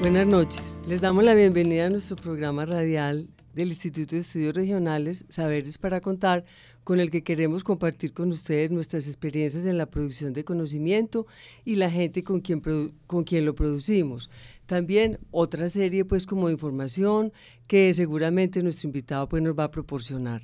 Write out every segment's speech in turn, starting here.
Buenas noches. Les damos la bienvenida a nuestro programa radial del Instituto de Estudios Regionales Saberes para Contar, con el que queremos compartir con ustedes nuestras experiencias en la producción de conocimiento y la gente con quien, con quien lo producimos. También otra serie pues como de información que seguramente nuestro invitado pues nos va a proporcionar.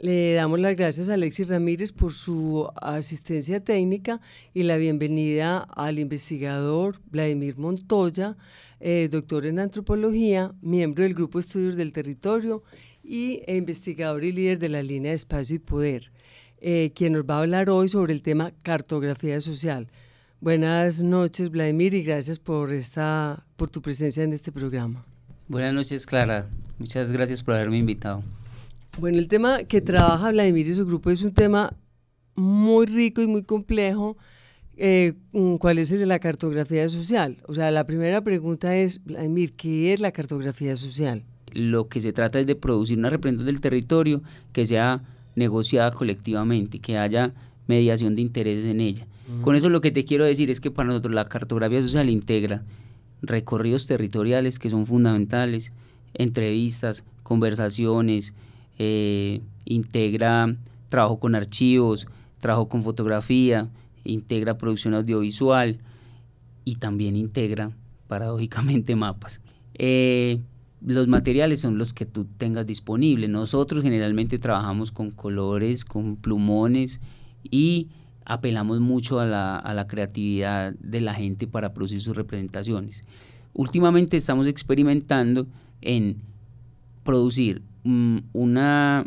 Le damos las gracias a Alexis Ramírez por su asistencia técnica y la bienvenida al investigador Vladimir Montoya, eh, doctor en antropología, miembro del Grupo Estudios del Territorio y investigador y líder de la línea espacio y poder, eh, quien nos va a hablar hoy sobre el tema cartografía social. Buenas noches, Vladimir, y gracias por, esta, por tu presencia en este programa. Buenas noches, Clara. Muchas gracias por haberme invitado. Bueno, el tema que trabaja Vladimir y su grupo es un tema muy rico y muy complejo. Eh, mm, ¿Cuál es el de la cartografía social? O sea, la primera pregunta es, Vladimir, ¿qué es la cartografía social? Lo que se trata es de producir una representación del territorio que sea negociada colectivamente, que haya mediación de intereses en ella. Con eso lo que te quiero decir es que para nosotros la cartografía social integra recorridos territoriales que son fundamentales, entrevistas, conversaciones, eh, integra trabajo con archivos, trabajo con fotografía, integra producción audiovisual y también integra, paradójicamente, mapas. Eh, los materiales son los que tú tengas disponibles. Nosotros generalmente trabajamos con colores, con plumones y apelamos mucho a la, creatividad de la gente para producir sus representaciones. Últimamente estamos experimentando en producir una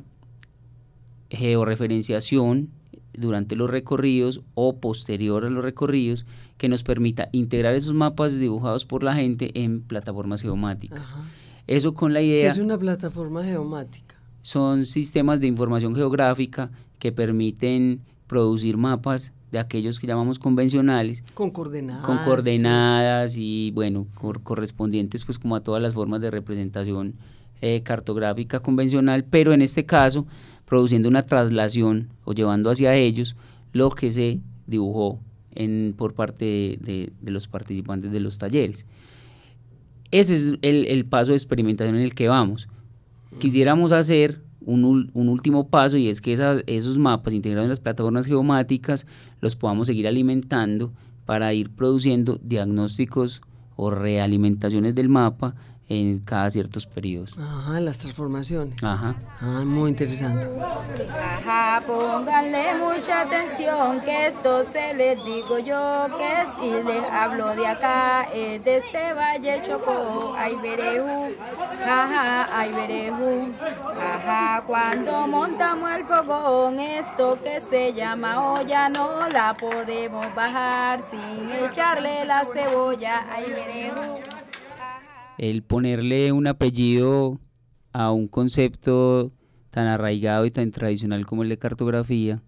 georreferenciación durante los recorridos o posterior a los recorridos que nos permita integrar esos mapas dibujados por la gente en plataformas geomáticas. Ajá. Eso con la ¿Qué idea es una plataforma geomática? son sistemas de información geográfica que permiten producir mapas de aquellos que llamamos convencionales Con coordenadas. con coordenadas y bueno cor- correspondientes pues como a todas las formas de representación eh, cartográfica convencional pero en este caso produciendo una traslación o llevando hacia ellos lo que se dibujó en, por parte de, de- de los participantes de los talleres. Ese es el, el paso de experimentación en el que vamos. Quisiéramos hacer un, último paso y es que esa- esos mapas integrados en las plataformas geomáticas los podamos seguir alimentando para ir produciendo diagnósticos o realimentaciones del mapa en cada ciertos periodos. Ajá, las transformaciones. Ajá. Ah, muy interesante. Ajá, pónganle mucha atención que esto se les digo yo que si les hablo de acá, es de este valle Chocó, ay verejú, ajá, ay verejú, ajá, cuando montamos el fogón, esto que se llama olla no la podemos bajar sin echarle la cebolla, ay verejú. El ponerle un apellido a un concepto tan arraigado y tan tradicional como el de cartografía,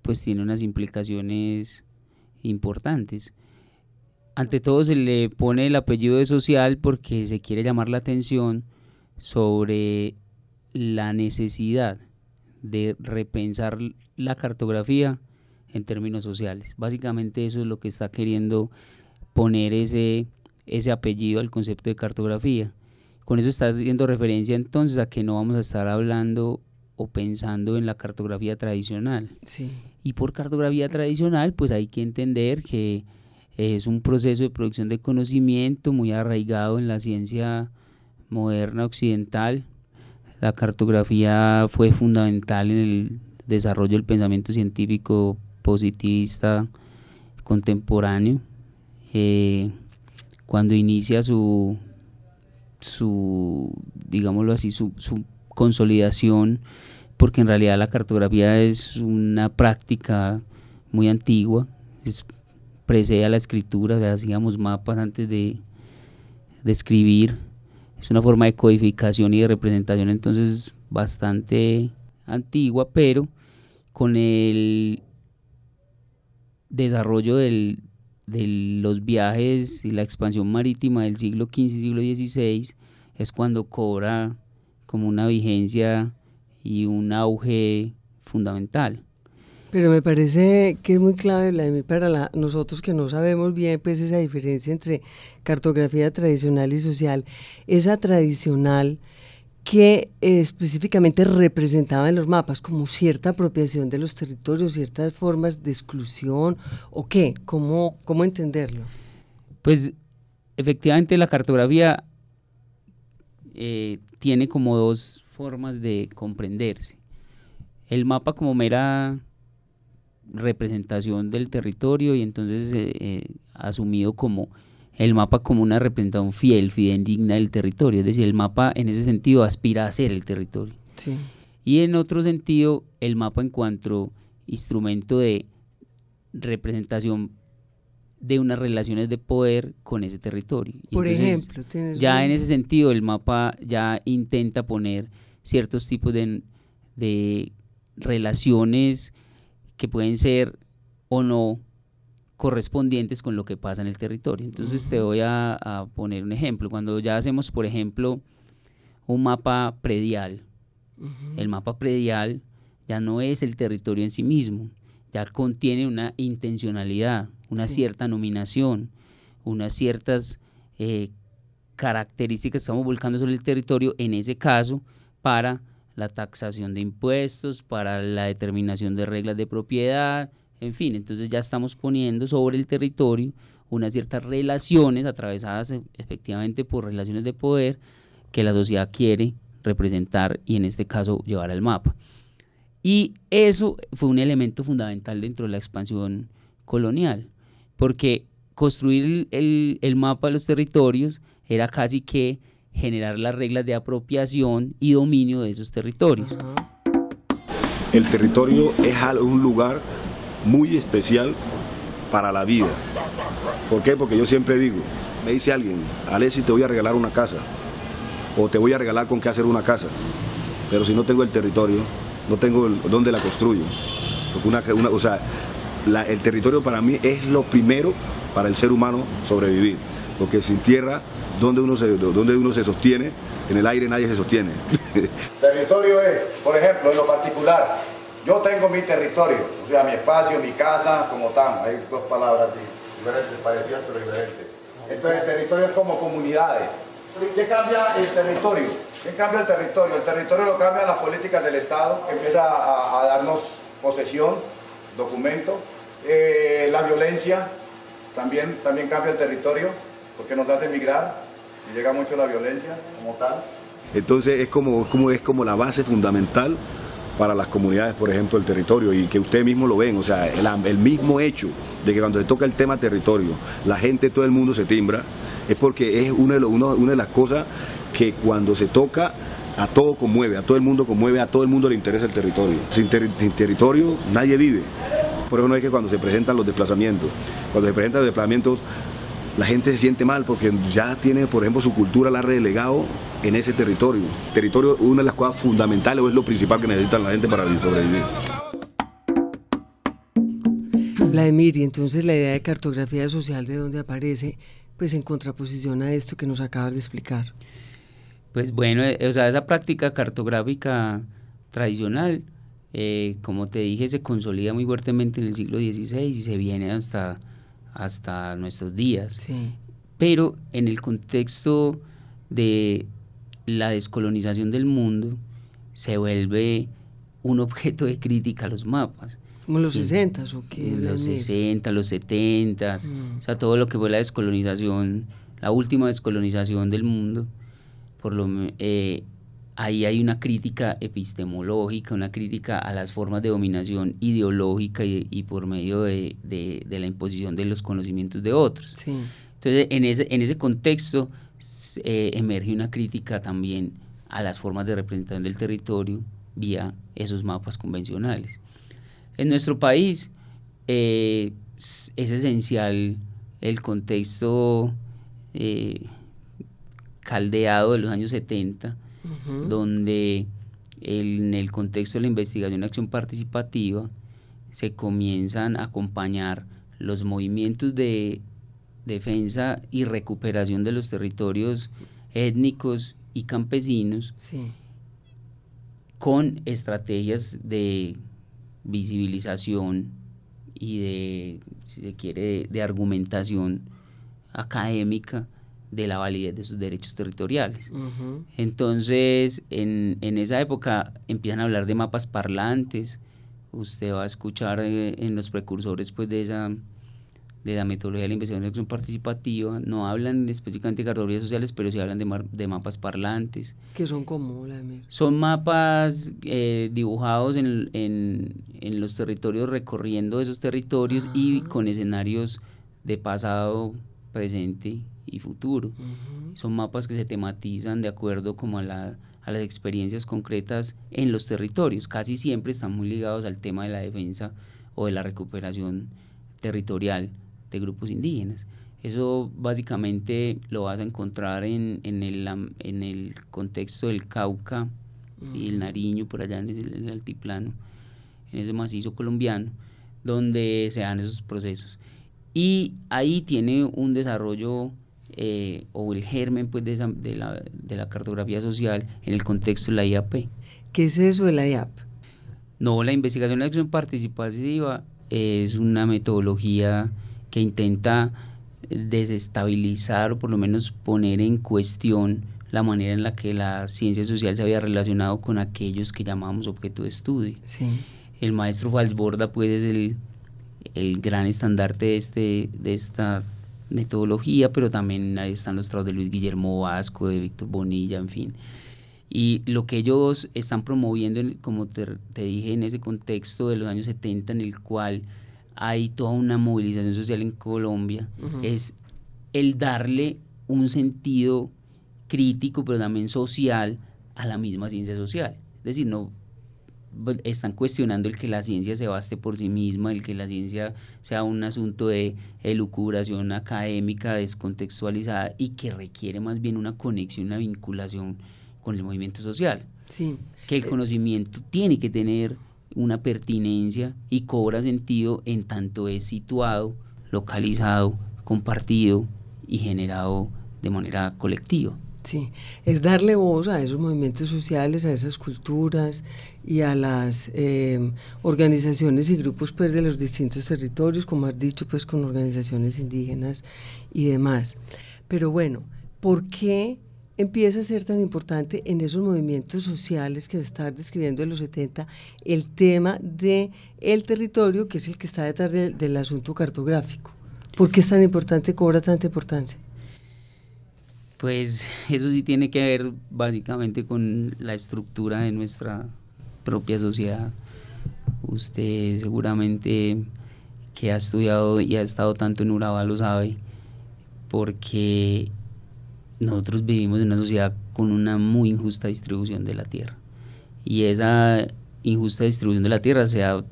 pues tiene unas implicaciones importantes. Ante todo se le pone el apellido de social porque se quiere llamar la atención sobre la necesidad de repensar la cartografía en términos sociales. Básicamente eso es lo que está queriendo poner ese, ese apellido al concepto de cartografía. Con eso está haciendo referencia entonces a que no vamos a estar hablando o pensando en la cartografía tradicional. Sí. Y por cartografía tradicional, pues hay que entender que es un proceso de producción de conocimiento muy arraigado en la ciencia moderna occidental. La cartografía fue fundamental en el desarrollo del pensamiento científico positivista contemporáneo. Eh, cuando inicia su, su digámoslo así, su, consolidación, porque en realidad la cartografía es una práctica muy antigua, es, precede a la escritura, o hacíamos mapas antes de, de escribir, es una forma de codificación y de representación entonces bastante antigua, pero con el desarrollo del, de los viajes y la expansión marítima del siglo XV y siglo XVI es cuando cobra como una vigencia y un auge fundamental. Pero me parece que es muy clave, Vladimir, para nosotros que no sabemos bien pues esa diferencia entre cartografía tradicional y social. Esa tradicional que específicamente representaba en los mapas como cierta apropiación de los territorios, ciertas formas de exclusión o qué, cómo, cómo entenderlo. Pues efectivamente la cartografía eh, tiene como dos formas de comprenderse. El mapa como mera representación del territorio y entonces eh, eh, asumido como el mapa como una representación fiel, fidedigna del territorio, es decir, el mapa en ese sentido aspira a ser el territorio. Y en otro sentido, el mapa en cuanto instrumento de representación de unas relaciones de poder con ese territorio. Por ejemplo, ya en ese sentido el mapa ya intenta poner ciertos tipos de, de relaciones que pueden ser o no correspondientes con lo que pasa en el territorio. Entonces te voy a, poner un ejemplo. Cuando ya hacemos, por ejemplo, un mapa predial, el mapa predial ya no es el territorio en sí mismo, ya contiene una intencionalidad, una cierta nominación, unas ciertas eh, características que estamos volcando sobre el territorio, en ese caso, para la taxación de impuestos, para la determinación de reglas de propiedad, en fin, entonces ya estamos poniendo sobre el territorio unas ciertas relaciones atravesadas e, efectivamente por relaciones de poder que la sociedad quiere representar y en este caso llevar al mapa. Y eso fue un elemento fundamental dentro de la expansión colonial, porque construir el, mapa de los territorios era casi que generar las reglas de apropiación y dominio de esos territorios. El territorio es un lugar muy especial para la vida. ¿Por qué? Porque yo siempre digo, me dice alguien, Alessi te voy a regalar una casa, o te voy a regalar con qué hacer una casa, pero si no tengo el territorio, no tengo dónde la construyo. Porque una, o sea, el territorio para mí es lo primero para el ser humano sobrevivir porque sin tierra, donde uno se, uno se sostiene, en el aire nadie se sostiene. Territorio es, por ejemplo, en lo particular, yo tengo mi territorio, o sea, mi espacio, mi casa, como tal, hay dos palabras diferentes, parecidas pero diferentes. Entonces el territorio es como comunidades. ¿Qué cambia el territorio? ¿Qué cambia el territorio? El territorio lo cambia las políticas del Estado, empieza a, darnos posesión, documento, eh, la violencia, también, también cambia el territorio, porque nos hace migrar y llega mucho la violencia como tal. Entonces es como, como, es como la base fundamental para las comunidades, por ejemplo, del territorio, y que ustedes mismos lo ven, o sea, el, mismo hecho de que cuando se toca el tema territorio, la gente, todo el mundo se timbra, es porque es una de, una de las cosas que cuando se toca a todo conmueve, a todo el mundo conmueve, a todo el mundo le interesa el territorio. sin territorio nadie vive. Por eso no es que cuando se presentan los desplazamientos, cuando se presentan los desplazamientos, la gente se siente mal porque ya tiene, por ejemplo, su cultura la ha relegado en ese territorio. territorio una de las cosas fundamentales o es lo principal que necesita la gente para sobrevivir. Vladimir, y entonces la idea de cartografía social de dónde aparece, pues en contraposición a esto que nos acabas de explicar. Pues bueno, eh, o sea, esa práctica cartográfica tradicional, eh, como te dije, se consolida muy fuertemente en el siglo XVI y se viene hasta hasta nuestros días. Pero en el contexto de la descolonización del mundo, se vuelve un objeto de crítica a los mapas. Como los 60 o qué? Los 60, los 70, mm. o sea, todo lo que fue la descolonización, la última descolonización del mundo, por lo eh, ahí hay una crítica epistemológica, una crítica a las formas de dominación ideológica y, por medio de, la imposición de los conocimientos de otros. Entonces, en ese, en ese contexto eh, emerge una crítica también a las formas de representación del territorio vía esos mapas convencionales. En nuestro país eh, es esencial el contexto eh, caldeado de los años 70, donde en el contexto de la investigación y acción participativa se comienzan a acompañar los movimientos de defensa y recuperación de los territorios étnicos y campesinos con estrategias de visibilización y de, si se quiere, de, argumentación académica de la validez de sus derechos territoriales. Entonces, en, en, esa época empiezan a hablar de mapas parlantes, usted va a escuchar eh, en los precursores pues, de esa de la metodología de la investigación participativa, no hablan específicamente de cartografías sociales, pero sí hablan de, de mapas parlantes. ¿Qué son como, Son mapas eh, dibujados en, en, en, los territorios, recorriendo esos territorios y ah. con escenarios de pasado, presente y futuro. Son mapas que se tematizan de acuerdo como a, la, a las experiencias concretas en los territorios. Casi siempre están muy ligados al tema de la defensa o de la recuperación territorial de grupos indígenas. Eso básicamente lo vas a encontrar en, en, el, en el contexto del Cauca y el Nariño, por allá en el, altiplano, en ese macizo colombiano, donde se dan esos procesos. Y ahí tiene un desarrollo eh, o el germen pues, de, de, la, de la cartografía social en el contexto de la IAP. ¿Qué es eso de la IAP? No, la investigación de acción participativa es una metodología que intenta desestabilizar o por lo menos poner en cuestión la manera en la que la ciencia social se había relacionado con aquellos que llamamos objeto de estudio. El maestro Falsborda pues es el, el, gran estandarte de, este, de esta metodología, pero también ahí están los trabajos de Luis Guillermo Vasco, de Víctor Bonilla, en fin. Y lo que ellos están promoviendo, como te, te dije, en ese contexto de los años 70 en el cual hay toda una movilización social en Colombia, es el darle un sentido crítico, pero también social, a la misma ciencia social. Es decir, no están cuestionando el que la ciencia se baste por sí misma, el que la ciencia sea un asunto de elucubración académica descontextualizada y que requiere más bien una conexión, una vinculación con el movimiento social. Sí. Que el eh, conocimiento tiene que tener una pertinencia y cobra sentido en tanto es situado, localizado, compartido y generado de manera colectiva. Sí, es darle voz a esos movimientos sociales, a esas culturas y a las eh, organizaciones y grupos pues, de los distintos territorios, como has dicho, pues con organizaciones indígenas y demás. Pero bueno, ¿por qué empieza a ser tan importante en esos movimientos sociales que estar describiendo en los 70 el tema de territorio que es el que está detrás del asunto cartográfico. ¿Por qué es tan importante, cobra tanta importancia? Pues eso sí tiene que ver básicamente con la estructura de nuestra propia sociedad. Usted seguramente que ha estudiado y ha estado tanto en Urabá lo sabe, porque nosotros vivimos en una sociedad con una muy injusta distribución de la tierra. Y esa injusta distribución de la tierra se ha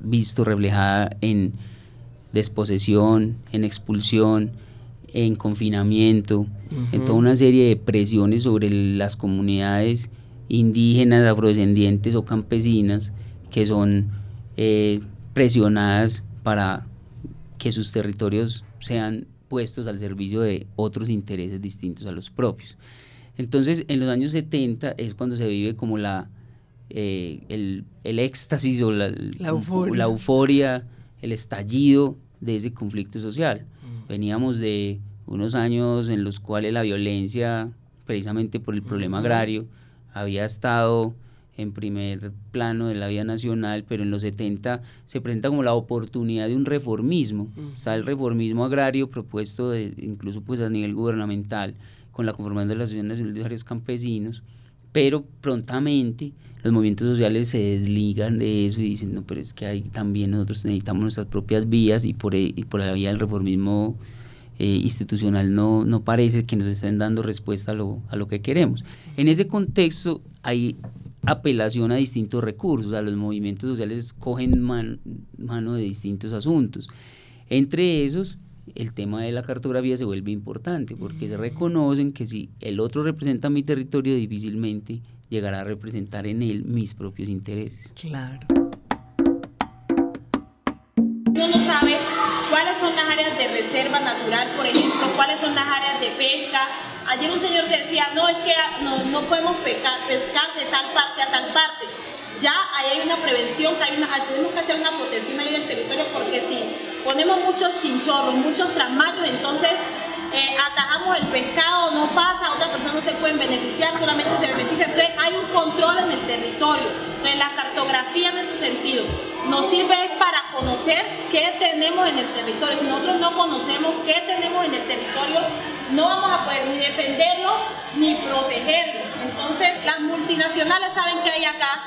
visto reflejada en desposesión, en expulsión, en confinamiento, en toda una serie de presiones sobre las comunidades indígenas, afrodescendientes o campesinas que son eh, presionadas para que sus territorios sean puestos al servicio de otros intereses distintos a los propios. Entonces, en los años 70 es cuando se vive como la, eh, el, el, éxtasis o la, euforia. el estallido de ese conflicto social. Veníamos de unos años en los cuales la violencia, precisamente por el problema agrario, había estado en primer plano de la vida nacional, pero en los 70 se presenta como la oportunidad de un reformismo. Está el reformismo agrario propuesto de, incluso pues a nivel gubernamental con la conformación de la Asociación Nacional de Usuarios Campesinos, pero prontamente los movimientos sociales se desligan de eso y dicen, no, pero es que ahí también nosotros necesitamos nuestras propias vías y por, y por la vía del reformismo eh, institucional no, no parece que nos estén dando respuesta a lo, a lo que queremos. En ese contexto hay apelación a distintos recursos, a los movimientos sociales cogen mano de distintos asuntos. Entre esos, el tema de la cartografía se vuelve importante, porque se reconocen que si el otro representa mi territorio, difícilmente llegará a representar en él mis propios intereses. Claro. Uno no sabe cuáles son las áreas de reserva natural, por ejemplo, cuáles son las áreas de pesca. Ayer un señor decía, no, es que no, no podemos pescar, pescar de tal parte a tal parte. Ya ahí hay una prevención, que hay una, tenemos que hacer una protección ahí del territorio porque si ponemos muchos chinchorros, muchos trasmayos, entonces eh, atajamos el pescado, no pasa, otras personas no se pueden beneficiar, solamente se benefician. Entonces hay un control en el territorio. Entonces la cartografía en ese sentido nos sirve para conocer qué tenemos en el territorio. Si nosotros no conocemos qué tenemos en el territorio, no vamos a poder ni defenderlo ni protegerlo. Entonces las multinacionales saben qué hay acá.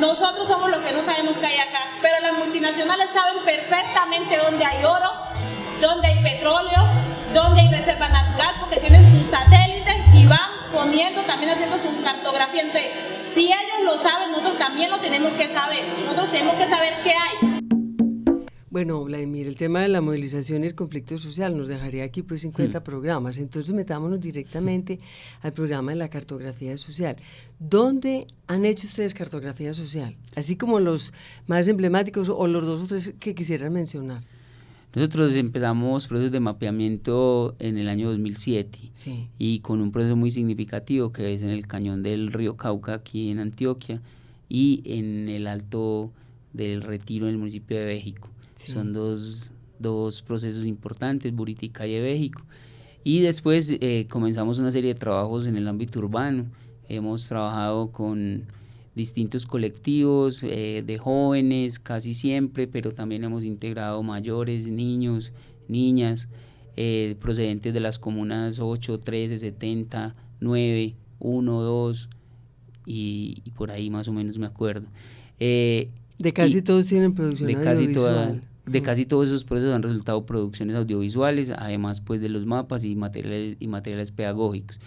Nosotros somos los que no sabemos qué hay acá, pero las multinacionales saben perfectamente dónde hay oro, dónde hay petróleo, donde hay reserva natural, porque tienen sus satélites y van poniendo, también haciendo su cartografía. Entonces, si ellos lo saben, nosotros también lo tenemos que saber. Nosotros tenemos que saber qué hay. Bueno, Vladimir, el tema de la movilización y el conflicto social nos dejaría aquí pues 50 programas. Entonces metámonos directamente al programa de la cartografía social. ¿Dónde han hecho ustedes cartografía social? Así como los más emblemáticos o los dos o tres que quisieran mencionar. Nosotros empezamos procesos de mapeamiento en el año 2007 y con un proceso muy significativo que es en el cañón del río Cauca aquí en Antioquia y en el alto del retiro en el municipio de Son dos, dos, procesos importantes, Buritica y Béjico. Y después eh, comenzamos una serie de trabajos en el ámbito urbano. Hemos trabajado con distintos colectivos eh, de jóvenes casi siempre, pero también hemos integrado mayores, niños, niñas, eh, procedentes de las comunas 8, 13, 70, 9, 1, 2 y, por ahí más o menos me acuerdo. Eh, de casi todos tienen producción de audiovisual. De casi todos esos procesos han resultado producciones audiovisuales, además pues de los mapas y materiales, y materiales pedagógicos.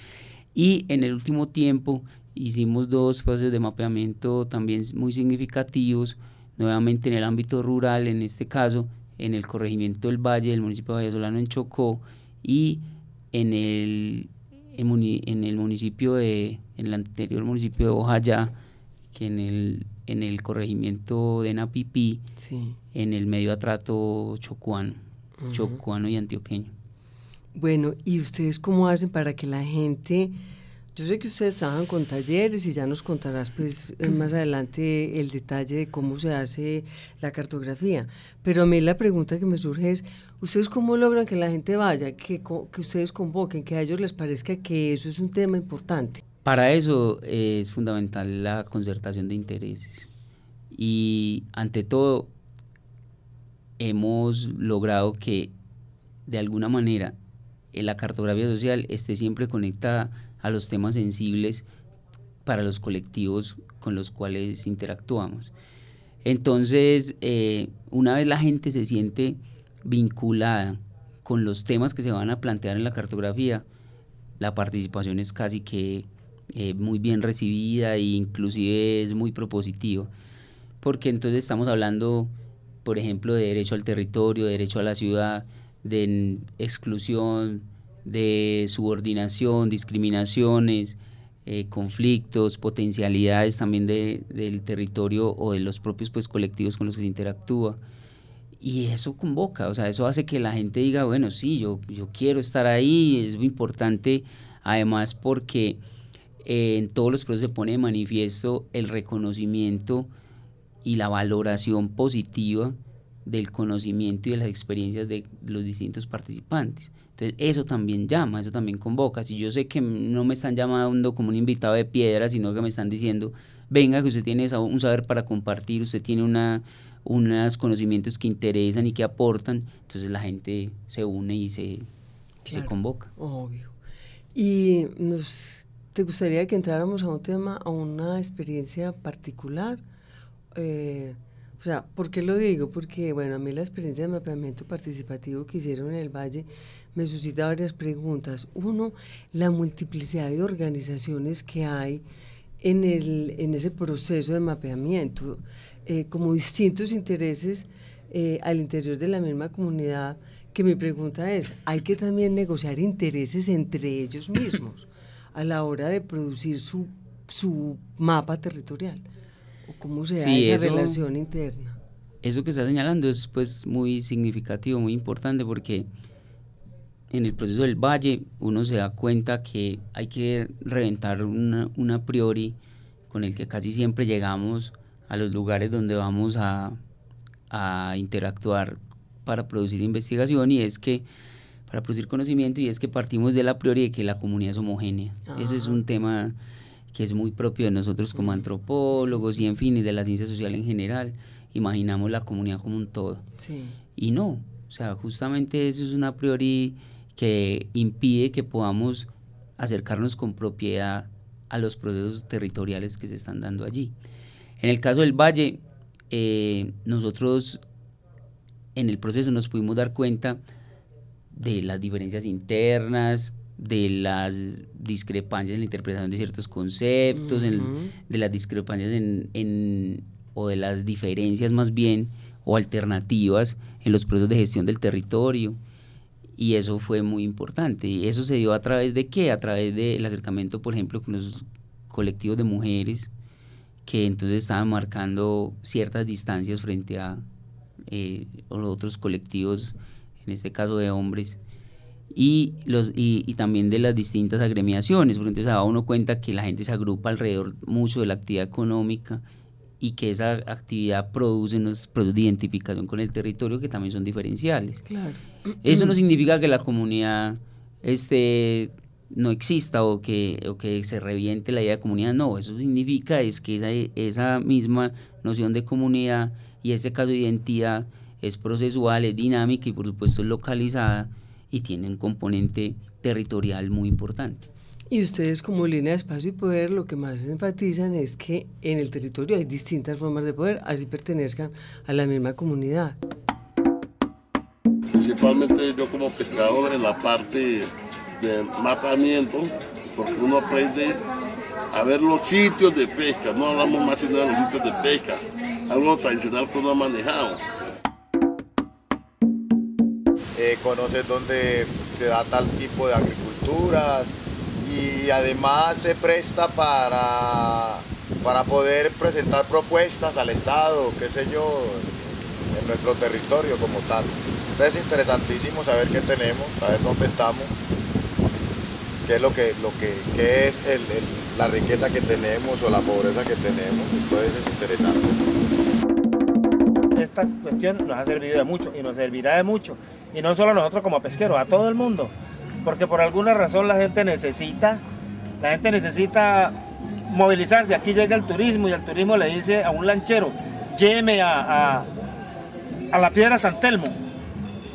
Y en el último tiempo Hicimos dos procesos de mapeamiento también muy significativos, nuevamente en el ámbito rural, en este caso en el corregimiento del Valle del municipio de Solano en Chocó y en el, en, el municipio de, en el anterior municipio de Ojayá, que en el, en el corregimiento de Napipí, en el medio atrato chocuano, chocuano y antioqueño. Bueno, ¿y ustedes cómo hacen para que la gente yo sé que ustedes trabajan con talleres y ya nos contarás pues eh, más adelante el detalle de cómo se hace la cartografía, pero a mí la pregunta que me surge es, ¿ustedes cómo logran que la gente vaya, que, que ustedes convoquen, que a ellos les parezca que eso es un tema importante? Para eso es fundamental la concertación de intereses y ante todo hemos logrado que de alguna manera la cartografía social esté siempre conectada a los temas sensibles para los colectivos con los cuales interactuamos. Entonces, eh, una vez la gente se siente vinculada con los temas que se van a plantear en la cartografía, la participación es casi que eh, muy bien recibida e inclusive es muy propositiva, porque entonces estamos hablando, por ejemplo, de derecho al territorio, derecho a la ciudad, de exclusión, de subordinación, discriminaciones, eh, conflictos, potencialidades también de, del territorio o de los propios pues, colectivos con los que se interactúa. Y eso convoca, o sea, eso hace que la gente diga, bueno, sí, yo, yo quiero estar ahí, es muy importante, además porque eh, en todos los procesos se pone de manifiesto el reconocimiento y la valoración positiva del conocimiento y de las experiencias de los distintos participantes. Entonces, eso también llama, eso también convoca. Si yo sé que no me están llamando como un invitado de piedra, sino que me están diciendo, venga, que usted tiene un saber para compartir, usted tiene una, unos conocimientos que interesan y que aportan, entonces la gente se une y se, se convoca. Obvio. Y nos, ¿te gustaría que entráramos a un tema, a una experiencia particular? Eh, o sea, ¿por qué lo digo? Porque, bueno, a mí la experiencia de mapeamiento participativo que hicieron en el Valle me suscita varias preguntas. Uno, la multiplicidad de organizaciones que hay en, el, en ese proceso de mapeamiento, eh, como distintos intereses eh, al interior de la misma comunidad que mi pregunta es, ¿hay que también negociar intereses entre ellos mismos a la hora de producir su, su mapa territorial? ¿O cómo se da esa relación interna? Eso que está señalando es pues muy significativo, muy importante porque en el proceso del valle uno se da cuenta que hay que reventar una, una priori con el que casi siempre llegamos a los lugares donde vamos a, a interactuar para producir investigación y es que para producir conocimiento y es que partimos de la priori de que la comunidad es homogénea. Ese es un tema que es muy propio de nosotros como antropólogos y en fin, y de la ciencia social en general. Imaginamos la comunidad como un todo. Y no, o sea, justamente eso es una priori que impide que podamos acercarnos con propiedad a los procesos territoriales que se están dando allí. En el caso del Valle, eh, nosotros en el proceso nos pudimos dar cuenta de las diferencias internas, de las discrepancias en la interpretación de ciertos conceptos, de las discrepancias en, o de las diferencias más bien o alternativas en los procesos de gestión del territorio. Y eso fue muy importante. Y eso se dio a través de qué? A través del acercamiento, por ejemplo, con los colectivos de mujeres que entonces estaban marcando ciertas distancias frente a eh, los otros colectivos, en este caso de hombres, y, los, y, también de las distintas agremiaciones, porque entonces se da uno cuenta que la gente se agrupa alrededor mucho de la actividad económica y que esa actividad produce unos procesos de identificación con el territorio que también son diferenciales. Claro. Eso no significa que la comunidad este, no exista o que, o que se reviente la idea de comunidad, no, eso significa es que esa, esa misma noción de comunidad y ese caso de identidad es procesual, es dinámica y por supuesto es localizada y tiene un componente territorial muy importante. Y ustedes como línea de espacio y poder lo que más enfatizan es que en el territorio hay distintas formas de poder, así pertenezcan a la misma comunidad. Principalmente yo como pescador en la parte de mapamiento, porque uno aprende a ver los sitios de pesca, no hablamos más de los sitios de pesca, algo tradicional que uno ha manejado. Eh, conoces dónde se da tal tipo de agriculturas y además se presta para, para poder presentar propuestas al Estado, qué sé yo, en nuestro territorio como tal. Entonces es interesantísimo saber qué tenemos, saber dónde estamos, qué es lo que, lo que es la riqueza que tenemos o la pobreza que tenemos. Entonces es interesante. Esta cuestión nos ha servido de mucho y nos servirá de mucho. Y no solo a nosotros como pesqueros, a todo el mundo. Porque por alguna razón la gente necesita, la gente necesita movilizarse. Aquí llega el turismo y el turismo le dice a un lanchero, lléveme a, a, la piedra San Telmo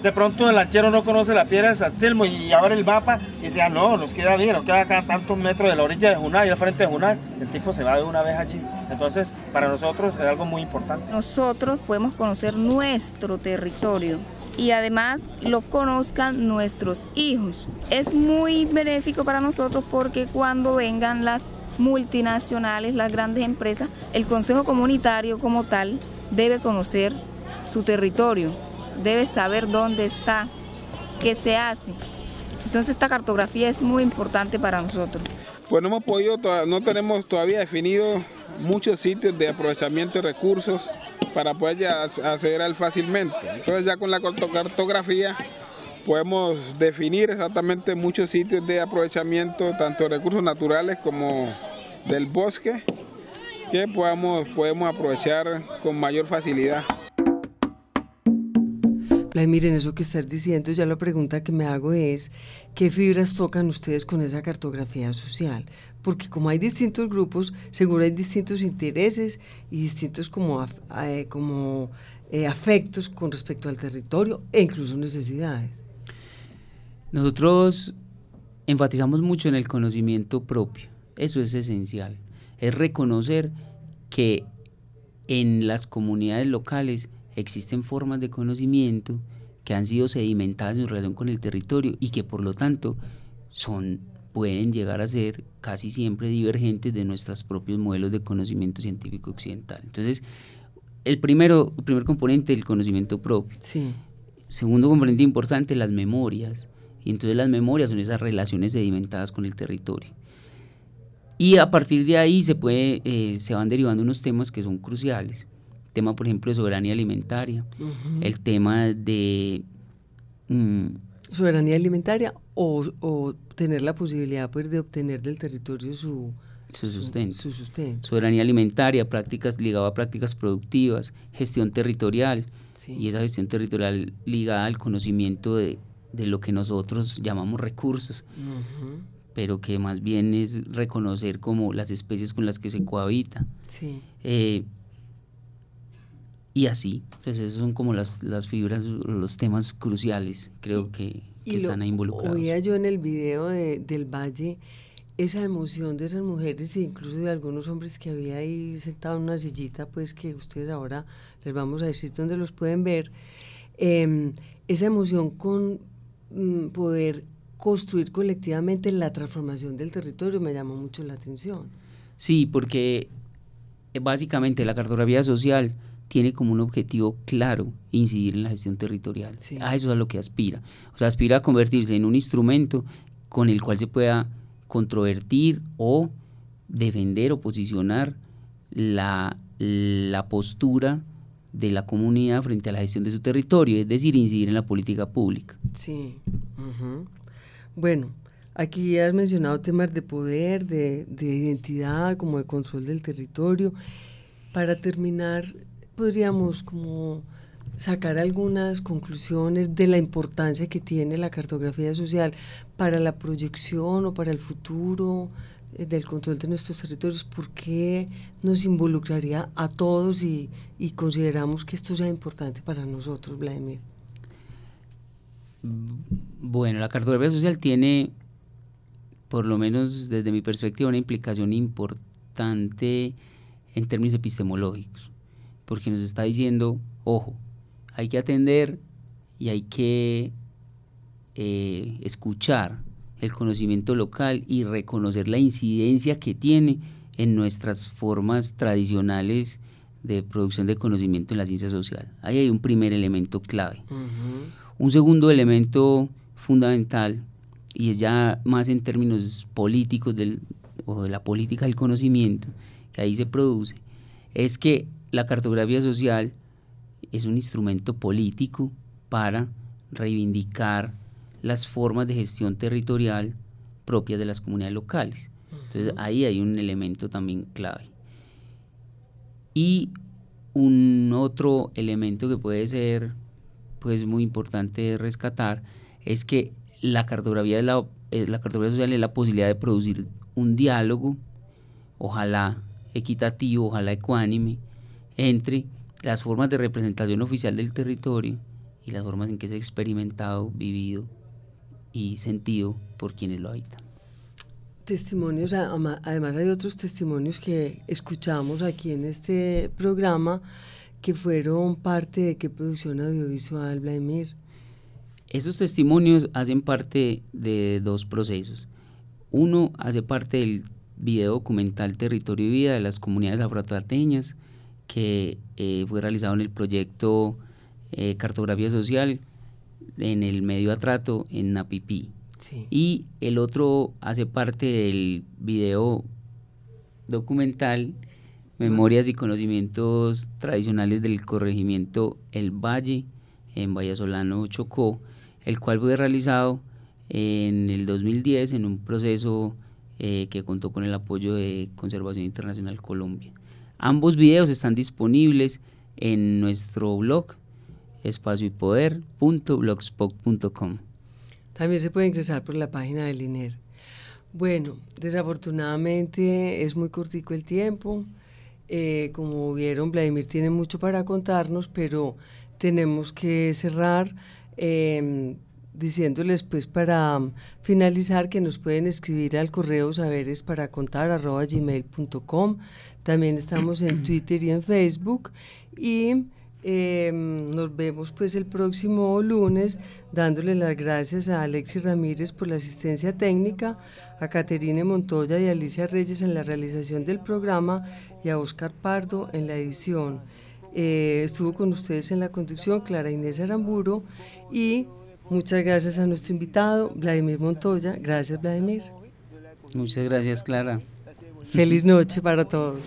de pronto el lanchero no conoce la piedra de San Telmo y abre el mapa y dice, ah, no, nos queda bien, nos queda acá tantos metros de la orilla de Junay, al frente de Junay, el tipo se va de una vez allí. Entonces, para nosotros es algo muy importante. Nosotros podemos conocer nuestro territorio y además lo conozcan nuestros hijos. Es muy benéfico para nosotros porque cuando vengan las multinacionales, las grandes empresas, el Consejo Comunitario como tal debe conocer su territorio debes saber dónde está, qué se hace. Entonces esta cartografía es muy importante para nosotros. Pues no hemos podido, no tenemos todavía definido muchos sitios de aprovechamiento de recursos para poder acceder al fácilmente. Entonces ya con la cartografía podemos definir exactamente muchos sitios de aprovechamiento, tanto de recursos naturales como del bosque, que podamos, podemos aprovechar con mayor facilidad miren, eso que estás diciendo, ya la pregunta que me hago es, ¿qué fibras tocan ustedes con esa cartografía social? Porque como hay distintos grupos, seguro hay distintos intereses y distintos como, eh, como eh, afectos con respecto al territorio e incluso necesidades. Nosotros enfatizamos mucho en el conocimiento propio, eso es esencial, es reconocer que en las comunidades locales existen formas de conocimiento que han sido sedimentadas en relación con el territorio y que por lo tanto son pueden llegar a ser casi siempre divergentes de nuestros propios modelos de conocimiento científico occidental. Entonces, el primero, el primer componente, el conocimiento propio. Sí. segundo componente importante, las memorias. Y entonces las memorias son esas relaciones sedimentadas con el territorio. Y a partir de ahí se, puede, eh, se van derivando unos temas que son cruciales. Tema, por ejemplo, de soberanía alimentaria, el tema de... Mm, soberanía alimentaria o, tener la posibilidad pues, de obtener del territorio su, su sustento. Su, sustento. Soberanía alimentaria, prácticas ligado a prácticas productivas, gestión territorial, y esa gestión territorial ligada al conocimiento de, de lo que nosotros llamamos recursos, pero que más bien es reconocer como las especies con las que se cohabita. Sí. Eh, y así, pues esos son como las, las fibras, los temas cruciales, creo que, que están ahí involucrados. Oía yo en el video de, del Valle esa emoción de esas mujeres e incluso de algunos hombres que había ahí sentado en una sillita, pues que ustedes ahora les vamos a decir dónde los pueden ver, em, esa emoción con mm, poder construir colectivamente la transformación del territorio me llamó mucho la atención. Sí, porque eh, básicamente la cartografía social tiene como un objetivo claro incidir en la gestión territorial. A eso es a lo que aspira. O sea, aspira a convertirse en un instrumento con el cual se pueda controvertir o defender o posicionar la, la postura de la comunidad frente a la gestión de su territorio, es decir, incidir en la política pública. Sí. Bueno, aquí has mencionado temas de poder, de, de, identidad, como de control del territorio. Para terminar, podríamos como sacar algunas conclusiones de la importancia que tiene la cartografía social para la proyección o para el futuro eh, del control de nuestros territorios, ¿por qué nos involucraría a todos y, y consideramos que esto sea importante para nosotros, Vladimir? Bueno, la cartografía social tiene, por lo menos desde mi perspectiva, una implicación importante en términos epistemológicos, porque nos está diciendo, ojo, hay que atender y hay que eh, escuchar el conocimiento local y reconocer la incidencia que tiene en nuestras formas tradicionales de producción de conocimiento en la ciencia social. Ahí hay un primer elemento clave. Un segundo elemento fundamental, y es ya más en términos políticos del, o de la política del conocimiento, que ahí se produce, es que la cartografía social es un instrumento político para reivindicar las formas de gestión territorial propias de las comunidades locales. Entonces ahí hay un elemento también clave. Y un otro elemento que puede ser pues muy importante rescatar es que la cartografía, la, eh, la cartografía social es la posibilidad de producir un diálogo, ojalá equitativo, ojalá ecuánime, entre las formas de representación oficial del territorio y las formas en que se ha experimentado, vivido y sentido por quienes lo habitan. Testimonios, además hay otros testimonios que escuchamos aquí en este programa que fueron parte de qué producción audiovisual, Vladimir. Esos testimonios hacen parte de dos procesos. Uno hace parte del video documental Territorio y Vida de las comunidades afrotateñas, que eh, fue realizado en el proyecto eh, Cartografía Social en el medio atrato en Napipí. Y el otro hace parte del video documental Memorias y Conocimientos Tradicionales del Corregimiento El Valle en Vallasolano, Chocó, el cual fue realizado en el 2010 en un proceso eh, que contó con el apoyo de Conservación Internacional Colombia. Ambos videos están disponibles en nuestro blog espacioypoder.blogspot.com. También se puede ingresar por la página del INER. Bueno, desafortunadamente es muy cortico el tiempo. Eh, como vieron, Vladimir tiene mucho para contarnos, pero tenemos que cerrar em, diciéndoles pues para finalizar que nos pueden escribir al correo saberes también estamos en Twitter y en Facebook y em, nos vemos pues el próximo lunes dándole las gracias a Alexis Ramírez por la asistencia técnica, a Caterine Montoya y a Alicia Reyes en la realización del programa y a Oscar Pardo en la edición. Eh, estuvo con ustedes en la conducción Clara Inés Aramburo y muchas gracias a nuestro invitado Vladimir Montoya. Gracias Vladimir. Muchas gracias Clara. Feliz noche para todos.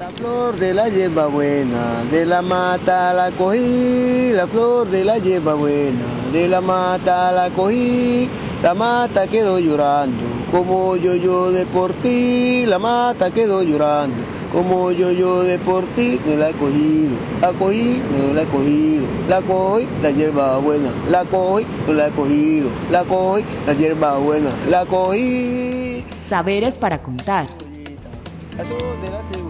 La flor de la hierba buena, de la mata la cogí, la flor de la hierba buena, de la mata la cogí, la mata quedó llorando, como yo yo de por ti, la mata quedó llorando, como yo yo de por ti, no la he cogido, la cogí, no la he cogido, la cogí, la hierba buena, la cogí, no la he cogido, la cogí, la hierba buena, la cogí. Saberes para contar. La flor de la cebollita.